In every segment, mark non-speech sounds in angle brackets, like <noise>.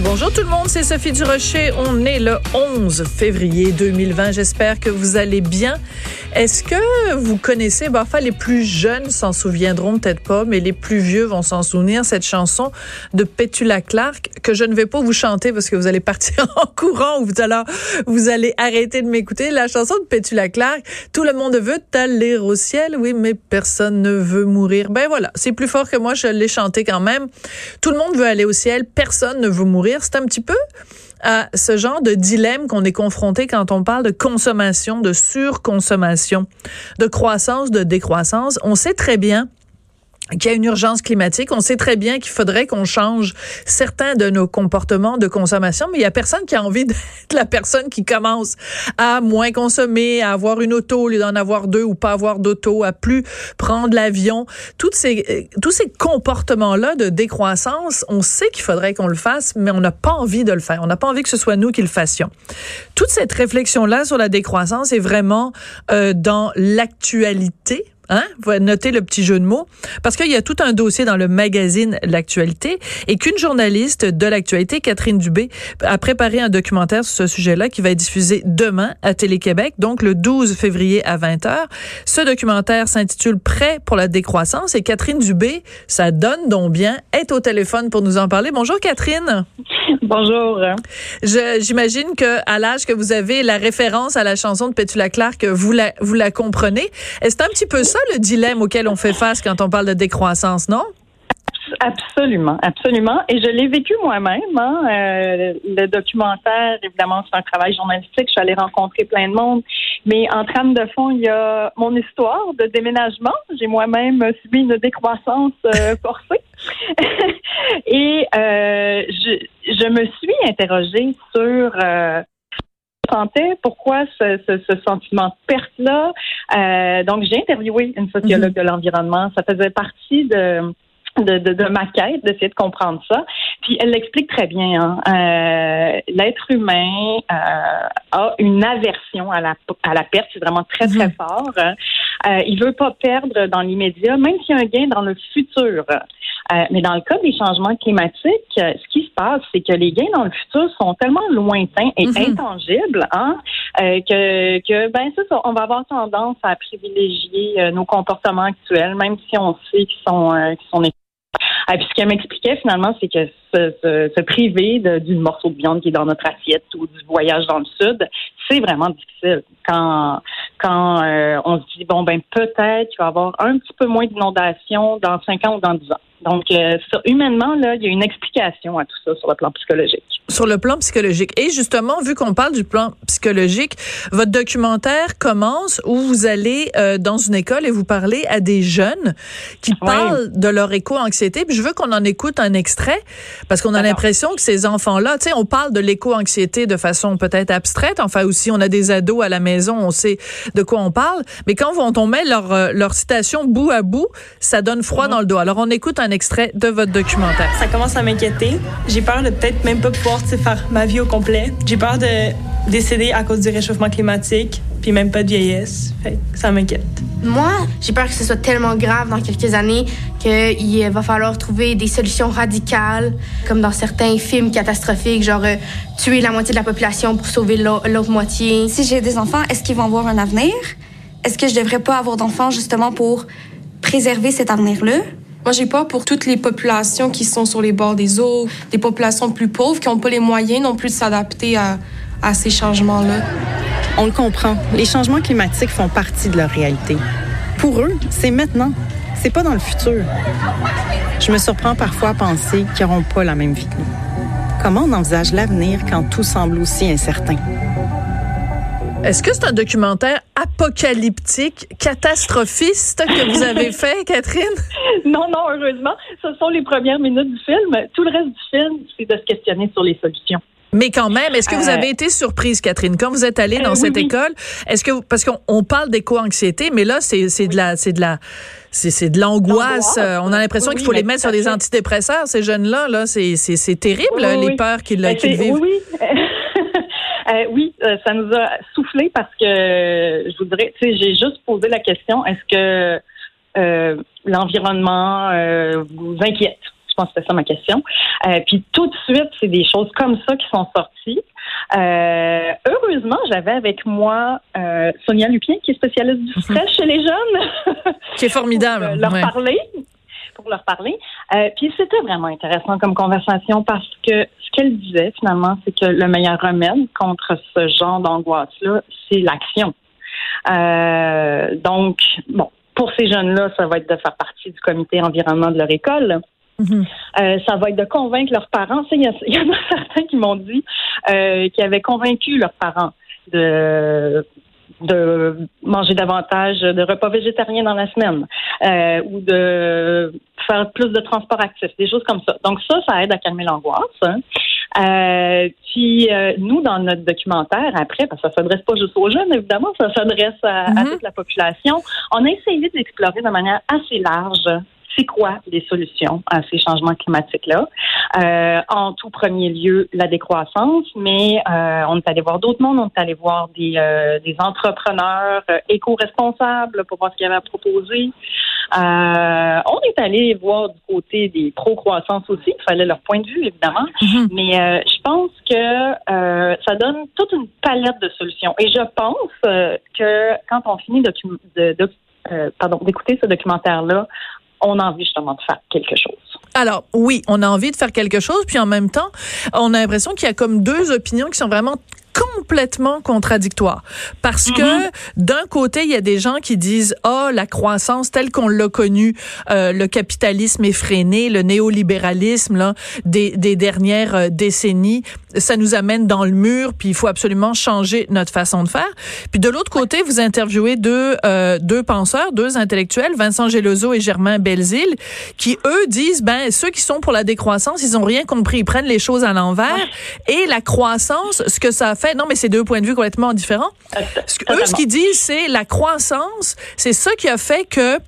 Bonjour tout le monde, c'est Sophie Durocher. On est le 11 février 2020. J'espère que vous allez bien. Est-ce que vous connaissez, ben, enfin les plus jeunes s'en souviendront peut-être pas, mais les plus vieux vont s'en souvenir, cette chanson de Petula Clark que je ne vais pas vous chanter parce que vous allez partir <laughs> en courant ou vous allez, vous allez arrêter de m'écouter. La chanson de Petula Clark, tout le monde veut aller au ciel, oui, mais personne ne veut mourir. Ben voilà, c'est plus fort que moi, je l'ai chanté quand même. Tout le monde veut aller au ciel, personne ne veut mourir. C'est un petit peu à ce genre de dilemme qu'on est confronté quand on parle de consommation, de surconsommation, de croissance, de décroissance. On sait très bien qu'il y a une urgence climatique. On sait très bien qu'il faudrait qu'on change certains de nos comportements de consommation, mais il y a personne qui a envie <laughs> d'être la personne qui commence à moins consommer, à avoir une auto au lieu d'en avoir deux ou pas avoir d'auto, à plus prendre l'avion. Toutes ces, euh, tous ces comportements-là de décroissance, on sait qu'il faudrait qu'on le fasse, mais on n'a pas envie de le faire. On n'a pas envie que ce soit nous qui le fassions. Toute cette réflexion-là sur la décroissance est vraiment euh, dans l'actualité Hein? Vous notez le petit jeu de mots. Parce qu'il y a tout un dossier dans le magazine L'actualité et qu'une journaliste de l'actualité, Catherine Dubé, a préparé un documentaire sur ce sujet-là qui va être diffusé demain à Télé-Québec, donc le 12 février à 20h. Ce documentaire s'intitule Prêt pour la décroissance et Catherine Dubé, ça donne donc bien, est au téléphone pour nous en parler. Bonjour Catherine. Bonjour. J'imagine que à l'âge que vous avez, la référence à la chanson de Petula Clark, vous la, vous la comprenez. Est-ce un petit peu ça le dilemme auquel on fait face quand on parle de décroissance, non? Absolument, absolument. Et je l'ai vécu moi-même. Hein. Euh, le documentaire, évidemment, c'est un travail journalistique. Je suis allée rencontrer plein de monde. Mais en trame de fond, il y a mon histoire de déménagement. J'ai moi-même subi une décroissance euh, <laughs> forcée. <laughs> Et euh, je, je, me suis interrogée sur pourquoi ce, ce, sentiment de perte-là. Euh, donc, j'ai interviewé une sociologue mhm. de l'environnement. Ça faisait partie de de, de, ma quête, d'essayer de comprendre ça. Puis elle l'explique très bien. Hein. Euh, L'être humain euh, a une aversion à la, à la perte, c'est vraiment très, très mhm. fort. Euh, il veut pas perdre dans l'immédiat, même s'il y a un gain dans le futur. Euh, mais dans le cas des changements climatiques, euh, ce qui se passe, c'est que les gains dans le futur sont tellement lointains et mhm. intangibles hein, euh, que, que ben ça, on va avoir tendance à privilégier nos comportements actuels, même si on sait qu'ils sont qu'ils sont et puis ce qu'elle m'expliquait finalement, c'est que se, se, priver d'une morceau de viande qui est dans notre assiette ou du voyage dans le sud, c'est vraiment difficile. Quand quand on se dit bon ben peut-être qu'il va y avoir un petit peu moins d'inondations dans cinq ans ou dans dix ans. Donc, euh, humainement, là, il y a une explication à tout ça sur le plan psychologique. Sur le plan psychologique. Et justement, vu qu'on parle du plan psychologique, votre documentaire commence où vous allez euh, dans une école et vous parlez à des jeunes qui parlent de leur éco-anxiété. Puis je veux qu'on en écoute un extrait parce qu'on a l'impression que ces enfants-là, tu sais, on parle de l'éco-anxiété de façon peut-être abstraite. Enfin, aussi, on a des ados à la maison, on sait de quoi on parle. Mais quand on met leur, euh, leur citation bout à bout, ça donne froid mm-hmm. dans le dos. Alors, on écoute un extrait de votre documentaire. Ça commence à m'inquiéter. J'ai peur de peut-être même pas pouvoir faire ma vie au complet. J'ai peur de décéder à cause du réchauffement climatique, puis même pas de vieillesse. Fait ça m'inquiète. Moi, j'ai peur que ce soit tellement grave dans quelques années qu'il va falloir trouver des solutions radicales, comme dans certains films catastrophiques, genre euh, tuer la moitié de la population pour sauver l'autre moitié. Si j'ai des enfants, est-ce qu'ils vont avoir un avenir? Est-ce que je devrais pas avoir d'enfants justement pour préserver cet avenir-là? Moi, j'ai peur pour toutes les populations qui sont sur les bords des eaux, des populations plus pauvres qui n'ont pas les moyens non plus de s'adapter à, à ces changements-là. On le comprend. Les changements climatiques font partie de leur réalité. Pour eux, c'est maintenant. C'est pas dans le futur. Je me surprends parfois à penser qu'ils n'auront pas la même vie que nous. Comment on envisage l'avenir quand tout semble aussi incertain? Est-ce que c'est un documentaire apocalyptique, catastrophiste que vous avez <laughs> fait, Catherine? Non, non, heureusement. Ce sont les premières minutes du film. Tout le reste du film, c'est de se questionner sur les solutions. Mais quand même, est-ce que vous euh, avez été surprise, Catherine, quand vous êtes allée dans euh, cette école? Est-ce que parce qu'on parle d'éco-anxiété, mais là, c'est de la, c'est de la, c'est de l'angoisse. On a l'impression qu'il faut les mettre sur des antidépresseurs, ces jeunes-là. Là, c'est terrible, les peurs qu'ils ben, vivent. Oui, Euh, oui, euh, ça nous a soufflé parce que je voudrais, tu sais, j'ai juste posé la question est-ce que euh, l'environnement vous inquiète? Je pense que c'était ça ma question. Euh, puis tout de suite, c'est des choses comme ça qui sont sorties. Euh, heureusement, j'avais avec moi euh, Sonia Lupien, qui est spécialiste du Mhm. stress chez les jeunes. Qui est formidable. <laughs> pour, euh, leur ouais. parler. Pour leur parler. Euh, puis c'était vraiment intéressant comme conversation parce que ce qu'elle disait finalement, c'est que le meilleur remède contre ce genre d'angoisse-là, c'est l'action. Euh, donc, bon, pour ces jeunes-là, ça va être de faire partie du comité environnement de leur école. Mhm. Euh, ça va être de convaincre leurs parents. Il y, <laughs> y en a certains qui m'ont dit qu'ils avaient convaincu leurs parents de de manger davantage de repas végétariens dans la semaine euh, ou de faire plus de transport actif, des choses comme ça. Donc ça, ça aide à calmer l'angoisse. hein. Euh, puis euh, nous, dans notre documentaire, après, parce que ça s'adresse pas juste aux jeunes, évidemment, ça s'adresse à, à Mhm. toute la population, on a essayé d'explorer de manière assez large c'est quoi les solutions à ces changements climatiques-là? Euh, en tout premier lieu, la décroissance, mais euh, on est allé voir d'autres mondes, on est allé voir des, euh, des entrepreneurs euh, éco-responsables pour voir ce qu'ils avaient à proposer. Euh, on est allé voir du côté des pro-croissance aussi, il fallait leur point de vue, évidemment. Mhm. Mais euh, je pense que euh, ça donne toute une palette de solutions. Et je pense que quand on finit docu- de, de- euh, pardon, d'écouter ce documentaire-là, on a envie justement de faire quelque chose. Alors oui, on a envie de faire quelque chose, puis en même temps, on a l'impression qu'il y a comme deux opinions qui sont vraiment complètement contradictoires. Parce que d'un côté il y a des gens qui disent oh la croissance telle qu'on l'a connue euh, le capitalisme effréné le néolibéralisme là des, des dernières euh, décennies ça nous amène dans le mur puis il faut absolument changer notre façon de faire. Puis de l'autre côté vous interviewez deux euh, deux penseurs deux intellectuels Vincent Gelozo et Germain Belzile qui eux disent ben ceux qui sont pour la décroissance ils ont rien compris. Ils prennent les choses à l'envers. Et la croissance ce que ça a fait non mais c'est deux points de vue complètement différents. Ce que- eux ce qu'ils disent c'est la croissance c'est ça qui a fait que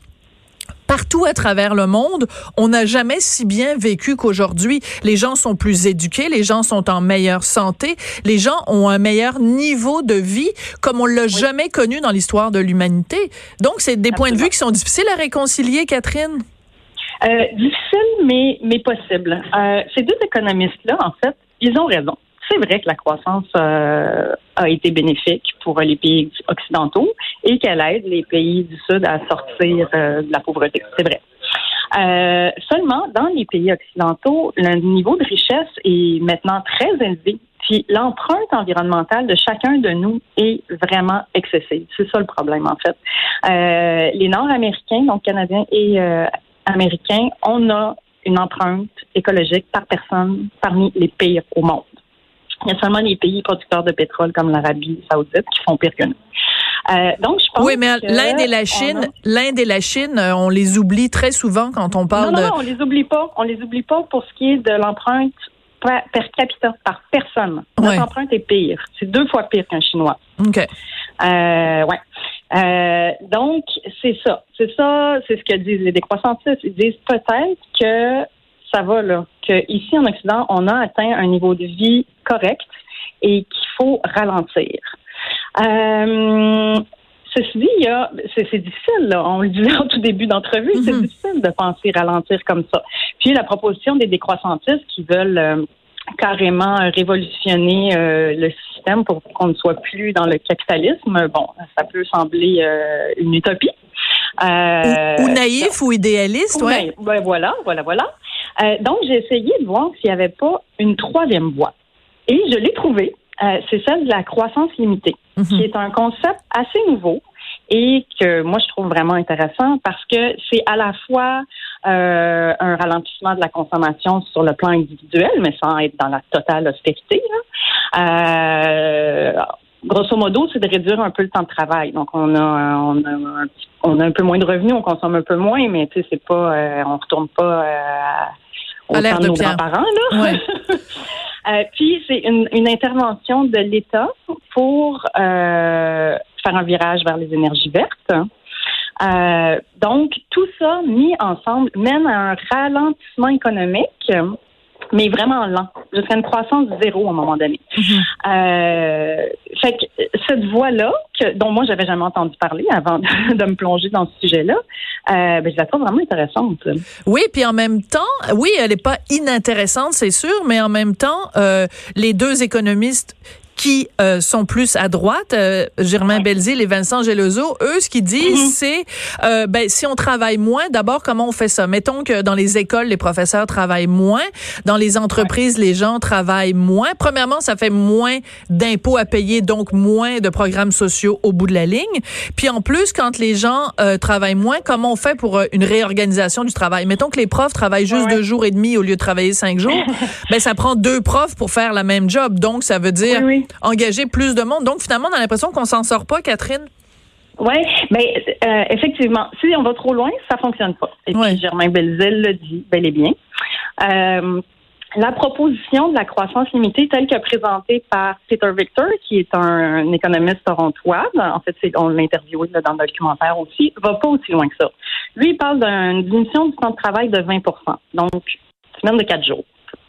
Partout à travers le monde, on n'a jamais si bien vécu qu'aujourd'hui. Les gens sont plus éduqués, les gens sont en meilleure santé, les gens ont un meilleur niveau de vie comme on l'a jamais connu dans l'histoire de l'humanité. Donc, c'est des points de vue qui sont difficiles à réconcilier, Catherine? Euh, difficile, mais, mais possible. Euh, ces deux économistes-là, en fait, ils ont raison. C'est vrai que la croissance euh, a été bénéfique pour les pays occidentaux et qu'elle aide les pays du Sud à sortir euh, de la pauvreté. C'est vrai. Euh, seulement, dans les pays occidentaux, le niveau de richesse est maintenant très élevé. Puis l'empreinte environnementale de chacun de nous est vraiment excessive. C'est ça le problème, en fait. Euh, les Nord-Américains, donc Canadiens et euh, Américains, on a une empreinte écologique par personne parmi les pires au monde. Il y a seulement les pays producteurs de pétrole comme l'Arabie saoudite qui font pire que nous. Euh, donc, je pense Oui, mais l'Inde et la on Chine, a- l'Inde et la Chine, euh, on les oublie très souvent quand on parle non, non, non, on les oublie pas. On les oublie pas pour ce qui est de l'empreinte per, per capita, par personne. Notre Ouais. empreinte est pire. C'est deux fois pire qu'un Chinois. OK. Euh, ouais. Euh, donc, c'est ça. C'est ça, c'est ce que disent les décroissantistes. Ils disent peut-être que ça va, là. Que ici, en Occident, on a atteint un niveau de vie correct et qu'il faut ralentir. Euh, ceci dit, il y a, c'est, c'est difficile, là. On le disait <laughs> au tout début d'entrevue, c'est Mhm. difficile de penser ralentir comme ça. Puis la proposition des décroissantistes qui veulent euh, carrément révolutionner euh, le système pour qu'on ne soit plus dans le capitalisme, bon, ça peut sembler euh, une utopie. Euh, ou, ou naïf ou idéaliste, ou ouais. naïf. Ben voilà, voilà, voilà. Euh, donc, j'ai essayé de voir s'il n'y avait pas une troisième voie. Et je l'ai trouvée. Euh, c'est celle de la croissance limitée, Mhm. qui est un concept assez nouveau et que moi, je trouve vraiment intéressant parce que c'est à la fois euh, un ralentissement de la consommation sur le plan individuel, mais sans être dans la totale austérité. là. Euh, grosso modo, c'est de réduire un peu le temps de travail. Donc, on a, on a, un, petit- on a un peu moins de revenus, on consomme un peu moins, mais tu sais, c'est pas, euh, on retourne pas euh, au À temps de de nos grands-parents. Là. Ouais. <laughs> Euh, puis, c'est une, une intervention de l'État pour faire un virage vers les énergies vertes. Euh, donc, tout ça mis ensemble mène à un ralentissement économique mais vraiment lent, jusqu'à une croissance zéro à un moment donné. Mm-hmm. euh, fait que cette voie-là, dont moi j'avais jamais entendu parler avant <laughs> de, me plonger dans ce sujet-là, euh, ben, je la trouve vraiment intéressante. Oui, puis en même temps, oui, elle n'est pas inintéressante, c'est sûr, mais en même temps, euh, les deux économistes qui euh, sont plus à droite, euh, Germain Belzile et Vincent Gelozo, eux, ce qu'ils disent, mhm. c'est euh, ben, si on travaille moins, d'abord, comment on fait ça? Mettons que dans les écoles, les professeurs travaillent moins. Dans les entreprises, les gens travaillent moins. Premièrement, ça fait moins d'impôts à payer, donc moins de programmes sociaux au bout de la ligne. Puis en plus, quand les gens euh, travaillent moins, comment on fait pour une réorganisation du travail? Mettons que les profs travaillent juste deux jours et demi au lieu de travailler cinq jours. <laughs> ben, ça prend deux profs pour faire la même job. Donc, ça veut dire engager plus de monde. Donc, finalement, on a l'impression qu'on s'en sort pas, Catherine. Oui, mais euh, effectivement, si on va trop loin, ça fonctionne pas. Et puis Germain Belzile le dit bel et bien. Euh, la proposition de la croissance limitée telle que présentée par Peter Victor, qui est un, économiste torontois, en fait, on l'a interviewé dans le documentaire aussi, va pas aussi loin que ça. Lui, il parle d'une diminution du temps de travail de 20% donc semaine de quatre jours.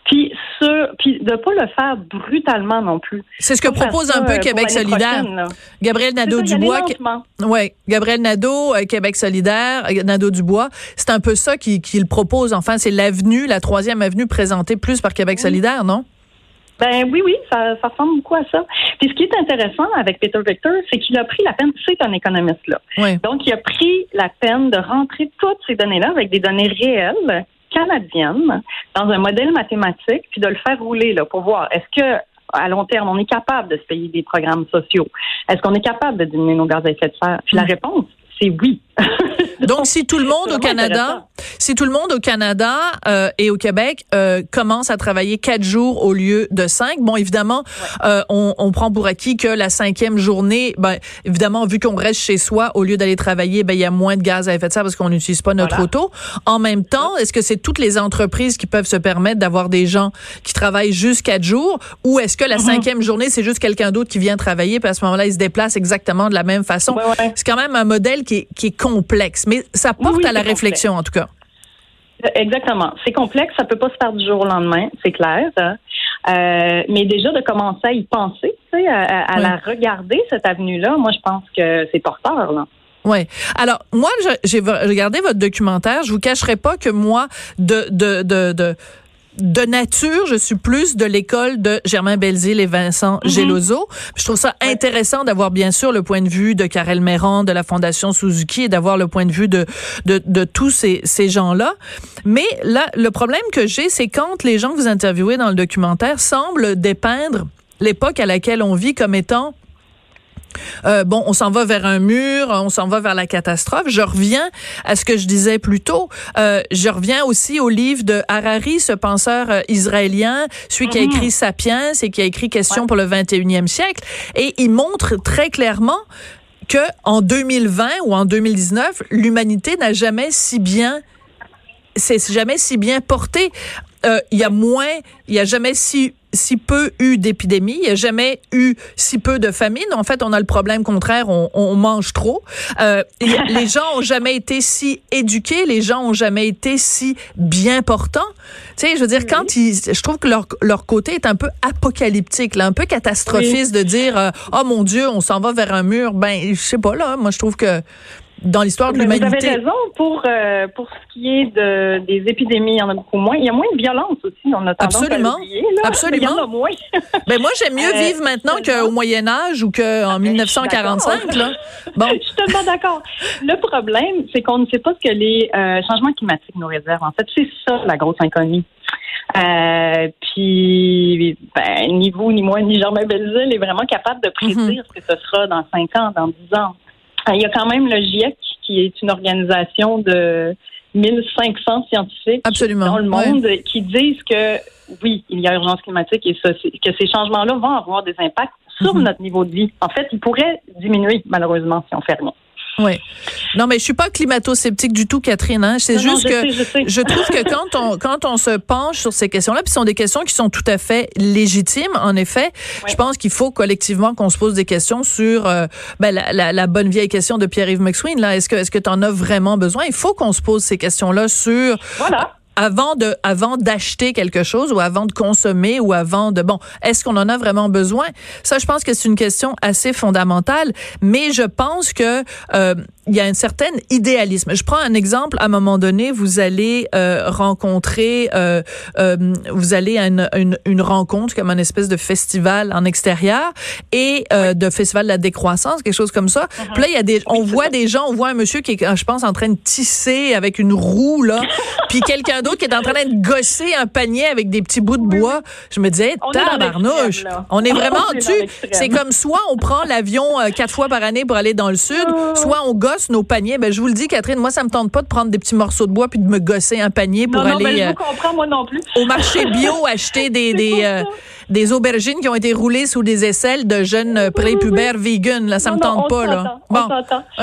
Puis ce, puis de pas le faire brutalement non plus. C'est ce que propose un peu Québec solidaire. Gabriel Nadeau Dubois. Ouais, Gabriel Nadeau, Québec solidaire, euh, Nadeau Dubois, c'est un peu ça qu'il propose. Enfin, c'est l'avenue, la troisième avenue présentée plus par Québec solidaire, non? Ben oui, oui, ça, ça ressemble beaucoup à ça. Puis ce qui est intéressant avec Peter Victor, c'est qu'il a pris la peine, c'est un économiste là. Donc il a pris la peine de rentrer toutes ces données-là avec des données réelles canadienne dans un modèle mathématique, puis de le faire rouler là, pour voir est-ce que à long terme, on est capable de se payer des programmes sociaux? Est-ce qu'on est capable de diminuer nos gaz à effet de serre? Puis la mm. réponse, c'est oui. <laughs> Donc, si tout le monde au Canada, si tout le monde au Canada euh, et au Québec euh, commence à travailler quatre jours au lieu de cinq, bon, évidemment, euh, on, on, prend pour acquis que la cinquième journée, ben, évidemment, vu qu'on reste chez soi au lieu d'aller travailler, ben, il y a moins de gaz à effet de serre parce qu'on n'utilise pas notre auto. En même temps, est-ce que c'est toutes les entreprises qui peuvent se permettre d'avoir des gens qui travaillent juste quatre jours, ou est-ce que la mm-hmm. cinquième journée, c'est juste quelqu'un d'autre qui vient travailler, puis à ce moment-là, il se déplace exactement de la même façon? c'est quand même un modèle qui est, qui est complexe, mais ça porte à la réflexion, en tout cas. Exactement. C'est complexe, ça peut pas se faire du jour au lendemain, c'est clair. Euh, mais déjà de commencer à y penser, à, la regarder cette avenue-là, moi je pense que c'est porteur. Là. Oui. Alors moi, j'ai regardé votre documentaire. Je vous cacherai pas que moi, de de de, de de nature, je suis plus de l'école de Germain Belzile et Vincent mm Je trouve ça intéressant d'avoir bien sûr le point de vue de Karel Méran, de la Fondation Suzuki et d'avoir le point de vue de, de, de tous ces, ces gens-là. Mais là, le problème que j'ai, c'est quand les gens que vous interviewez dans le documentaire semblent dépeindre l'époque à laquelle on vit comme étant euh, bon, on s'en va vers un mur, on s'en va vers la catastrophe. Je reviens à ce que je disais plus tôt. Euh, je reviens aussi au livre de Harari, ce penseur euh, israélien, celui qui a mhm. écrit Sapiens et qui a écrit Question pour le 21e siècle. Et il montre très clairement que en 2020 ou en 2019, l'humanité n'a jamais si bien c'est jamais si bien porté. Euh, il y a moins, il y a jamais si si peu eu d'épidémies, il n'y a jamais eu si peu de famine. En fait, on a le problème contraire, on, on mange trop. Euh, les <laughs> gens ont jamais été si éduqués, les gens ont jamais été si bien portants. Tu sais, je veux dire, quand ils, je trouve que leur, leur côté est un peu apocalyptique, là, un peu catastrophiste de dire, euh, oh mon Dieu, on s'en va vers un mur. Ben, je sais pas là. Moi, je trouve que dans l'histoire de l'humanité. Vous avez raison pour euh, pour ce qui est de des épidémies, il y en a beaucoup moins. Il y a moins de violence aussi. On a tendance Absolument. à Absolument. Il y en a moins. <laughs> ben moi j'aime mieux vivre euh, maintenant qu'au Moyen Âge ou qu'en 1945 là. Bon. <laughs> je suis tellement d'accord. Le problème, c'est qu'on ne sait pas ce que les euh, changements climatiques nous réservent. En fait, c'est ça la grosse inconnue. Euh, puis, ben, ni vous, ni moi, ni Germain Belzile est vraiment capable de prédire mm-hmm. ce que ce sera dans 5 ans, dans 10 ans. Euh, il y a quand même le GIEC, qui est une organisation de 1500 scientifiques dans le monde qui disent que oui, il y a urgence climatique et que ces changements-là vont avoir des impacts sur mhm. notre niveau de vie. En fait, ils pourraient diminuer malheureusement si on fait rien. Oui. Non, mais je suis pas climato-sceptique du tout, Catherine. Hein. C'est juste que je, trouve que quand on quand on se penche sur ces questions-là, puis ce sont des questions qui sont tout à fait légitimes, en effet. Je pense qu'il faut collectivement qu'on se pose des questions sur euh, ben, la, la, la, bonne vieille question de Pierre-Yves McSween. Là, est-ce que est-ce que tu en as vraiment besoin? Il faut qu'on se pose ces questions-là sur voilà avant de avant d'acheter quelque chose ou avant de consommer ou avant de bon est-ce qu'on en a vraiment besoin? Ça je pense que c'est une question assez fondamentale mais je pense que euh, il y a un certain idéalisme. Je prends un exemple. À un moment donné, vous allez euh, rencontrer, euh, euh, vous allez à une, une, une, rencontre comme un espèce de festival en extérieur et euh, de festival de la décroissance, quelque chose comme ça. Uh-huh. Puis là, il y a des, on voit des gens, on voit un monsieur qui est, je pense, en train de tisser avec une roue là, <laughs> puis quelqu'un d'autre qui est en train de gosser un panier avec des petits bouts de bois. Je me disais, tabarnouche, on est vraiment <laughs> dessus. C'est comme soit on prend l'avion euh, quatre fois par année pour aller dans le sud, oh. soit on gosse nos paniers. Ben, je vous le dis, Catherine, moi, ça me tente pas de prendre des petits morceaux de bois puis de me gosser un panier pour non, aller. Ben, je euh, comprends, moi non plus. Au marché <laughs> bio, acheter des, des, euh, des aubergines qui ont été roulées sous des aisselles de jeunes prépubères vegan. Là, ça me tente pas, là. Bon.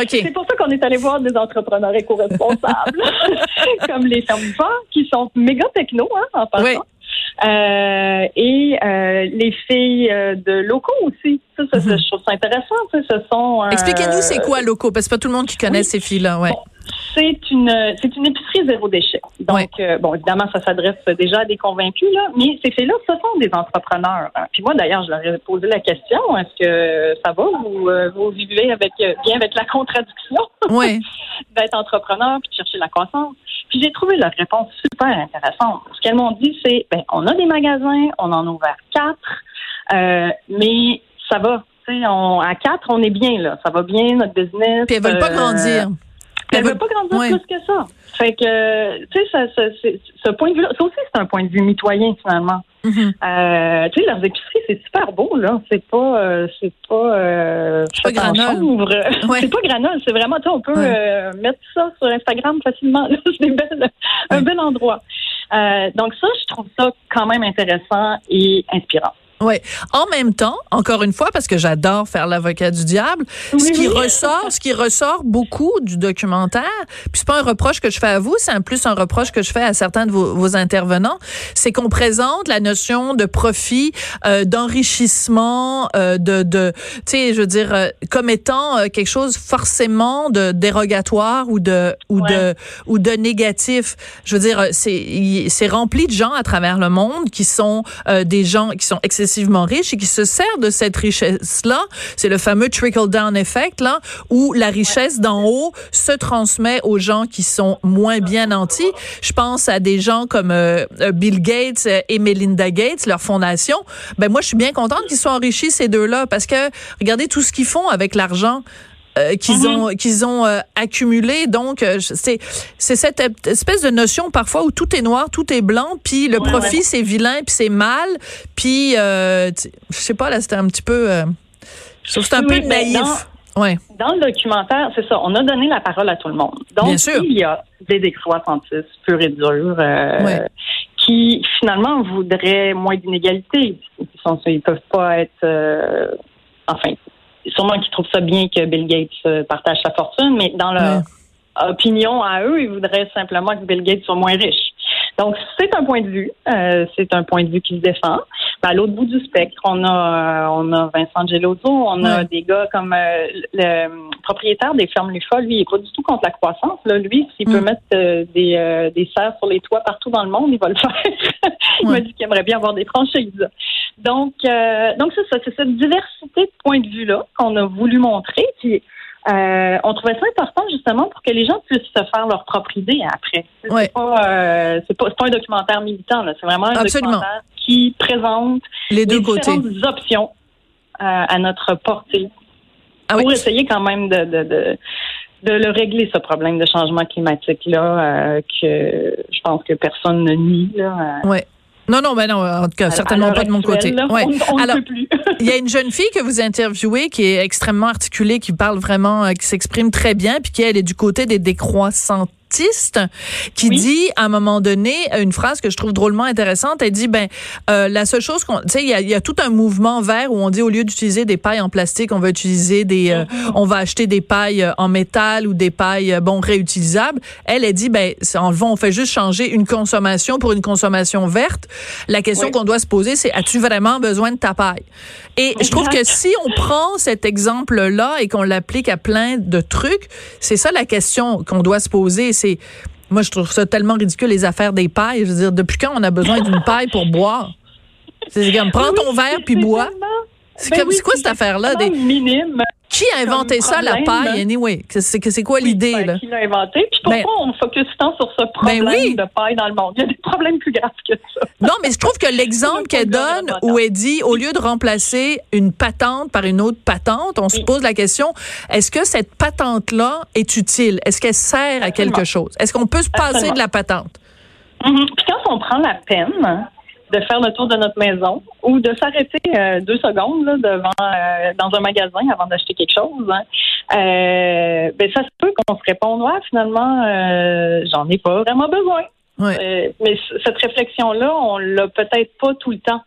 C'est pour ça qu'on est allé voir des entrepreneurs éco-responsables, <laughs> <laughs> comme les fermes qui sont méga techno, hein, en passant. Oui. Euh, et euh, les filles euh, de locaux aussi. Ça, ça, mhm. Je trouve ça intéressant. Ce sont. Expliquez-nous c'est quoi locaux? Parce que pas tout le monde qui connaît ces filles-là. Ouais. c'est une c'est une épicerie zéro déchet. Donc bon évidemment ça s'adresse déjà à des convaincus là, mais ces filles-là ce sont des entrepreneurs. Hein. Puis moi d'ailleurs je leur ai posé la question est-ce que ça va? Vous vous vivez avec bien avec la contradiction? <laughs> D'être entrepreneur puis de chercher la croissance. Puis j'ai trouvé leur réponse super intéressante. Qu'elles m'ont dit, c'est ben, on a des magasins, on en a ouvert quatre, euh, mais ça va. On, à quatre, on est bien là. Ça va bien, notre business. Puis elles veulent pas euh, grandir. Elles veulent pas grandir plus que ça. Fait que, tu sais, ce point de vue-là, ça aussi, c'est un point de vue mitoyen, finalement. Mm-hmm. euh, tu sais, leurs épiceries, c'est super beau, là. C'est pas, euh, c'est pas, euh, c'est pas granole. <laughs> Ouais. c'est pas granole. C'est vraiment, tu on peut mettre ça sur Instagram facilement. <laughs> c'est un bel endroit. Euh, donc ça, je trouve ça quand même intéressant et inspirant. Oui. En même temps, encore une fois, parce que j'adore faire l'avocat du diable, ce qui ressort, ce qui ressort beaucoup du documentaire, puis c'est pas un reproche que je fais à vous, c'est en plus un reproche que je fais à certains de vos, vos intervenants, c'est qu'on présente la notion de profit, euh, d'enrichissement, euh, de, de tu sais, je veux dire, euh, comme étant euh, quelque chose forcément de dérogatoire ou de ou de ou de négatif. Je veux dire, c'est c'est rempli de gens à travers le monde qui sont des gens qui sont excessivement excessivement riches et qui se sert de cette richesse-là. C'est le fameux trickle-down effect, là, où la richesse d'en haut se transmet aux gens qui sont moins bien nantis. Je pense à des gens comme euh, euh, Bill Gates et Melinda Gates, leur fondation. Ben moi, je suis bien contente qu'ils soient enrichis ces deux-là parce que regardez tout ce qu'ils font avec l'argent. Euh, qu'ils mhm. ont qu'ils ont euh, accumulé. Donc euh, c'est c'est cette espèce de notion parfois où tout est noir tout est blanc puis le profit c'est vilain puis c'est mal. Puis je sais pas là c'était un petit peu je trouve c'est un peu naïf. dans, ouais. dans le documentaire c'est ça on a donné la parole à tout le monde. Donc Bien sûr. il y a des décroissantistes purs et durs qui finalement voudraient moins d'inégalité ils, ils peuvent pas être enfin sûrement qu'ils trouvent ça bien que Bill Gates euh, partage sa fortune, mais dans leur opinion à eux, ils voudraient simplement que Bill Gates soit moins riche. Donc, c'est un point de vue. Euh, c'est un point de vue qui se défend. Ben, à l'autre bout du spectre, on a, euh, on a Vincent Gelotto, on a des gars comme le propriétaire des fermes Lufa, lui, il n'est pas du tout contre la croissance. Là. Lui, s'il peut mm. mettre des, des serres sur les toits partout dans le monde, il va le faire. <laughs> il m'a dit qu'il aimerait bien avoir des franchises. Donc, euh, donc c'est ça, c'est cette diversité de points de vue-là qu'on a voulu montrer. Puis, euh, on trouvait ça important justement pour que les gens puissent se faire leur propre idée après. C'est pas, euh, c'est pas, un documentaire militant, c'est vraiment un documentaire qui présente les deux côtés options à notre portée ah pour essayer quand même de, de, de de le régler ce problème de changement climatique là que je pense que personne ne nie là. Ouais. Non, non, ben non, en tout cas, certainement pas de mon côté. ouais. Alors, <laughs> il y a une jeune fille que vous interviewez qui est extrêmement articulée, qui parle vraiment, euh, qui s'exprime très bien, puis qui elle est du côté des qui dit à un moment donné une phrase que je trouve drôlement intéressante. Elle dit ben euh, la seule chose qu'on, tu sais, il y a, y a, tout un mouvement vert où on dit au lieu d'utiliser des pailles en plastique, on va utiliser des, euh, mm-hmm. on va acheter des pailles euh, en métal ou des pailles bon réutilisables. Elle, elle dit ben en fond on fait juste changer une consommation pour une consommation verte. La question qu'on doit se poser c'est as-tu vraiment besoin de ta paille? Et je trouve que si on prend cet exemple là et qu'on l'applique à plein de trucs, c'est ça la question qu'on doit se poser c'est Moi, je trouve ça tellement ridicule, les affaires des pailles. Je veux dire, depuis quand on a besoin d'une paille pour boire? C'est comme, prends ton verre puis bois. C'est Ben comme, oui, c'est quoi cette affaire-là? tellement Des... minime. Qui a inventé ça, la problème, paille, là. anyway? C'est quoi Oui, l'idée, ben, là? Qui l'a inventé? Puis pourquoi Ben- on focus tant sur ce problème oui. de paille dans le monde? Il y a des problèmes plus graves que ça. Non, mais je trouve que l'exemple qu'elle donne, où elle dit, au lieu de remplacer une patente par une autre patente, on se pose la question, est-ce que cette patente-là est utile? Est-ce qu'elle sert à quelque chose? Est-ce qu'on peut se passer Absolument. de la patente? Mhm. Puis quand on prend la peine de faire le tour de notre maison ou de s'arrêter euh, deux secondes là, devant euh, dans un magasin avant d'acheter quelque chose, hein, euh, ben ça se peut qu'on se réponde ouais finalement euh, j'en ai pas vraiment besoin. Ouais. Euh, mais cette réflexion là on l'a peut-être pas tout le temps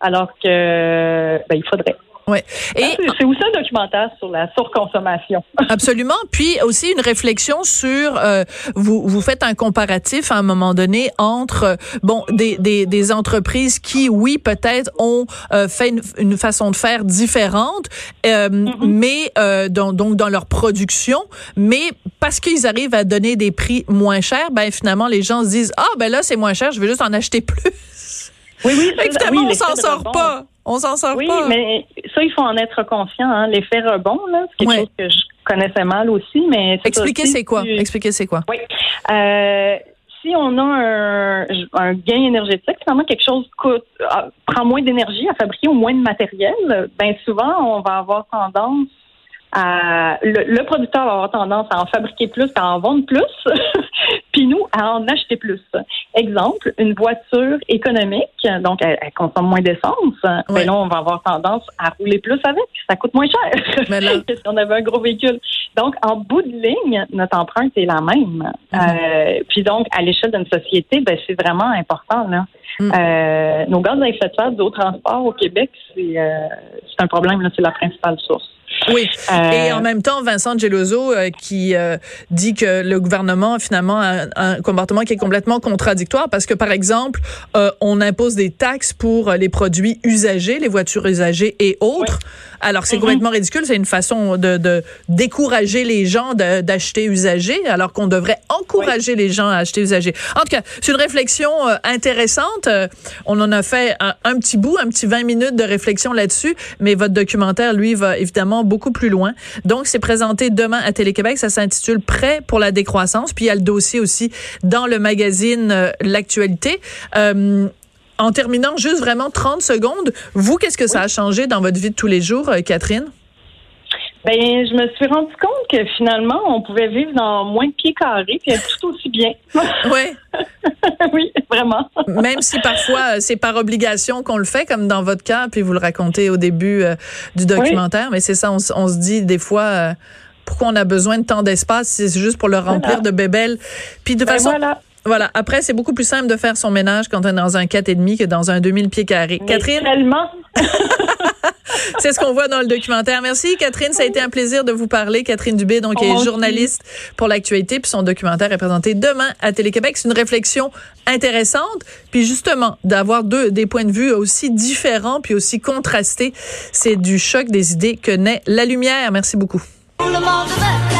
alors que ben il faudrait. Ouais. Et C'est aussi un documentaire sur la surconsommation. <laughs> Absolument. Puis aussi une réflexion sur euh, vous vous faites un comparatif à un moment donné entre euh, bon des, des, des entreprises qui oui peut-être ont euh, fait une, une façon de faire différente, euh, mais euh, dans, donc dans leur production, mais parce qu'ils arrivent à donner des prix moins chers, ben finalement les gens se disent ah ben là c'est moins cher, je vais juste en acheter plus. Oui oui, <laughs> finalement oui, on s'en sort pas. On s'en sort Oui, pas. mais ça, il faut en être conscient. Hein. L'effet rebond, là, c'est quelque Ouais. chose que je connaissais mal aussi, mais. Expliquez c'est quoi? tu- Expliquez c'est quoi? Oui. Euh, si on a un, un gain énergétique, finalement quelque chose coûte ah, prend moins d'énergie à fabriquer ou moins de matériel, ben souvent on va avoir tendance à le, le producteur va avoir tendance à en fabriquer plus, à en vendre plus, <laughs> puis nous à en acheter plus. Exemple, une voiture économique, donc elle, elle consomme moins d'essence, Ouais. ben là on va avoir tendance à rouler plus avec, ça coûte moins cher <laughs> Mais là- que si on avait un gros véhicule. Donc en bout de ligne, notre empreinte est la même. Euh, puis donc à l'échelle d'une société, ben c'est vraiment important là. Mm. Euh, nos gaz à effet de serre haut transport au Québec, c'est euh, c'est un problème là, c'est la principale source. Oui. Euh, Et en même temps, Vincent Geloso euh, qui euh, dit que le gouvernement finalement a un, un comportement qui est complètement contradictoire parce que par exemple, euh, on impose des taxes pour euh, les produits usagés, les voitures usagées et autres. Alors c'est Mhm. complètement ridicule, c'est une façon de, de décourager les gens d'acheter usagé alors qu'on devrait encourager les gens à acheter usagé. En tout cas, c'est une réflexion euh, intéressante. Euh, on en a fait un, un petit bout, un petit 20 minutes de réflexion là-dessus, mais votre documentaire, lui, va évidemment beaucoup plus loin. Donc, c'est présenté demain à Télé-Québec. Ça s'intitule Prêt pour la décroissance. Puis, il y a le dossier aussi dans le magazine euh, L'actualité. Euh, en terminant, juste vraiment 30 secondes, vous, qu'est-ce que ça a changé dans votre vie de tous les jours, euh, Catherine? Ben, je me suis rendu compte que finalement, on pouvait vivre dans moins de pieds carrés puis être tout aussi bien. <laughs> Ouais. <laughs> oui, vraiment. Même si parfois euh, c'est par obligation qu'on le fait, comme dans votre cas, puis vous le racontez au début euh, du documentaire, mais c'est ça, on, se dit des fois euh, pourquoi on a besoin de tant d'espace, si c'est juste pour le remplir de bébelles. Puis de Ben façon, voilà. Voilà, après c'est beaucoup plus simple de faire son ménage quand on est dans un 4,5 que dans un 2000 pieds carrés. Mais Catherine, Tellement. <laughs> c'est ce qu'on voit dans le documentaire. Merci Catherine, ça a été un plaisir de vous parler. Catherine Dubé, donc est aussi. journaliste pour l'actualité, puis son documentaire est présenté demain à Télé-Québec. C'est une réflexion intéressante, puis justement d'avoir deux des points de vue aussi différents puis aussi contrastés, c'est du choc des idées que naît la lumière. Merci beaucoup. Tout le monde veut